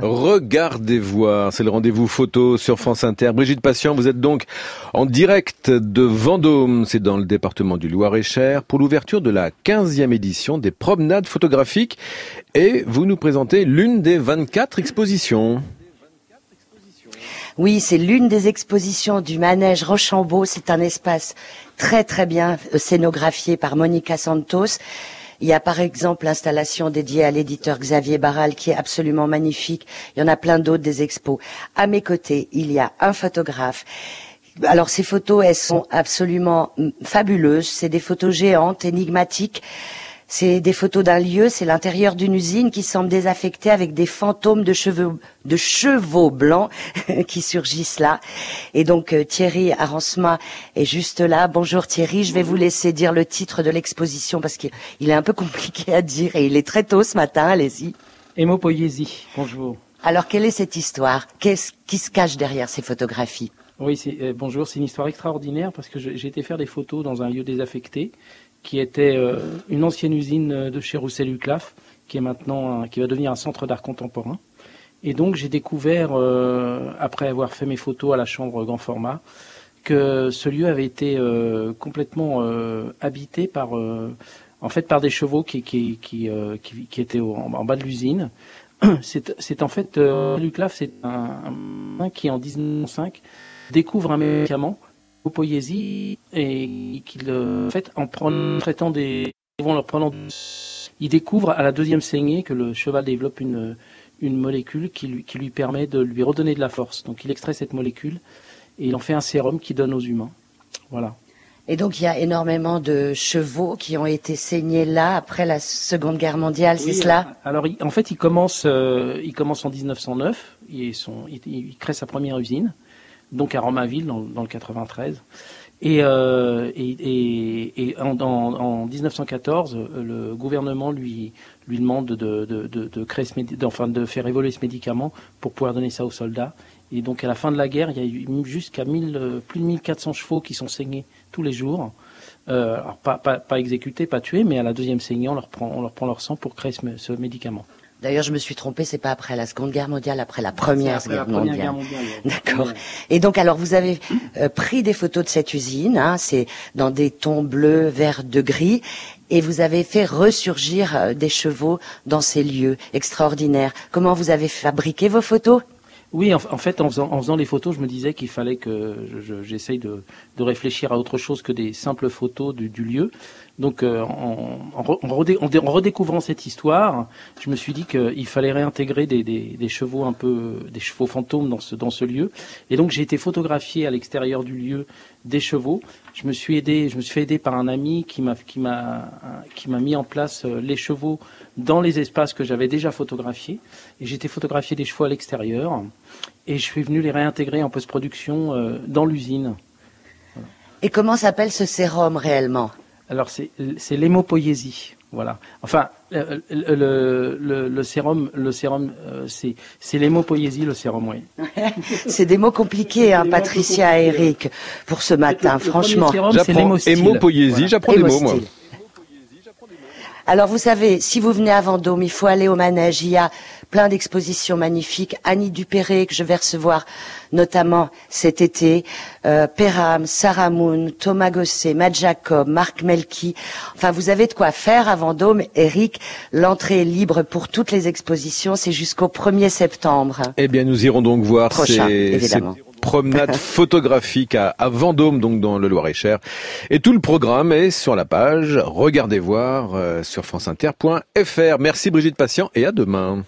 Regardez voir, c'est le rendez-vous photo sur France Inter. Brigitte Patient, vous êtes donc en direct de Vendôme, c'est dans le département du Loir-et-Cher, pour l'ouverture de la 15e édition des promenades photographiques et vous nous présentez l'une des 24 expositions. Oui, c'est l'une des expositions du manège Rochambeau. C'est un espace très très bien scénographié par Monica Santos. Il y a par exemple l'installation dédiée à l'éditeur Xavier Barral qui est absolument magnifique. Il y en a plein d'autres des expos. À mes côtés, il y a un photographe. Alors ces photos, elles sont absolument fabuleuses. C'est des photos géantes, énigmatiques. C'est des photos d'un lieu, c'est l'intérieur d'une usine qui semble désaffectée avec des fantômes de cheveux, de chevaux blancs qui surgissent là. Et donc euh, Thierry Aransma est juste là. Bonjour Thierry, je vais vous laisser dire le titre de l'exposition parce qu'il est un peu compliqué à dire et il est très tôt ce matin. Allez-y. Hémopoésie. Bonjour. Alors quelle est cette histoire? Qu'est-ce qui se cache derrière ces photographies? Oui, euh, bonjour. C'est une histoire extraordinaire parce que j'ai été faire des photos dans un lieu désaffecté qui était euh, une ancienne usine de chez Roussel Uclaf, qui est maintenant qui va devenir un centre d'art contemporain. Et donc j'ai découvert, euh, après avoir fait mes photos à la chambre grand format, que ce lieu avait été euh, complètement habité par, en fait, par des chevaux qui qui qui, qui, étaient en, bas de l'usine. C'est en fait Luclaf, c'est un, un, qui en 1905 découvre un médicament poésie et qu'il en fait en prenant, traitant des leur prenant il découvre à la deuxième saignée que le cheval développe une une molécule qui lui, qui lui permet de lui redonner de la force. Donc il extrait cette molécule et il en fait un sérum qui donne aux humains. Voilà. Et donc il y a énormément de chevaux qui ont été saignés là après la Seconde Guerre mondiale, c'est cela? Alors en fait il commence, euh, il commence en 1909, il, son, il, crée sa première usine donc à Romainville dans, le 93. Et, euh, et, et, et en, en, 1914, le gouvernement lui, lui demande de, de, de, de enfin, de faire évoluer ce médicament pour pouvoir donner ça aux soldats. Et donc à la fin de la guerre, il y a eu jusqu'à plus de 1400 chevaux qui sont saignés tous les jours. Euh, alors pas, pas, exécutés, pas tués, mais à la deuxième saignée, on leur prend, on leur prend leur sang pour créer ce médicament. D'ailleurs, je me suis trompée, c'est pas après la Seconde Guerre mondiale, après la Première, guerre, mondiale. D'accord. Et donc, alors, vous avez euh, pris des photos de cette usine, hein, c'est dans des tons bleus, verts, de gris, et vous avez fait ressurgir euh, des chevaux dans ces lieux extraordinaires. Comment vous avez fabriqué vos photos? Oui, en, fait, en faisant, en faisant, les photos, je me disais qu'il fallait que j'essaye de, de, réfléchir à autre chose que des simples photos du, du lieu. Donc, euh, en, en, redécouvrant cette histoire, je me suis dit qu'il fallait réintégrer des, des, des, chevaux un peu, des chevaux fantômes dans ce, dans ce lieu. Et donc, j'ai été photographié à l'extérieur du lieu des chevaux. Je me suis aidé, je me suis fait aider par un ami qui m'a, qui m'a, qui m'a mis en place euh, les chevaux dans les espaces que j'avais déjà photographiés. Et été photographié des chevaux à l'extérieur. Et je suis venu les réintégrer en post-production euh, dans l'usine. Et comment s'appelle ce sérum réellement? Alors c'est, c'est l'hémopoésie. Voilà. Enfin, le, le, le, sérum, le sérum, euh, c'est, c'est l'hémopoésie, le sérum, oui. c'est des mots compliqués, hein, Patricia et Eric, pour ce matin, franchement. J'apprends hémopoésie, j'apprends des mots, moi. Alors vous savez, si vous venez à Vendôme, il faut aller au manège. Il y a plein d'expositions magnifiques. Annie Dupéré, que je vais recevoir notamment cet été, euh, Perram, Sarah Moon, Thomas Gosset, Matt Jacob, Marc Melki. Enfin, vous avez de quoi faire à Vendôme. Eric, l'entrée est libre pour toutes les expositions. C'est jusqu'au 1er septembre. Eh bien, nous irons donc voir Prochain, évidemment promenade photographique à, Vendôme, donc dans le Loir-et-Cher. Et tout le programme est sur la page Regardez voir euh, sur franceinter.fr. Merci Brigitte Patient et à demain.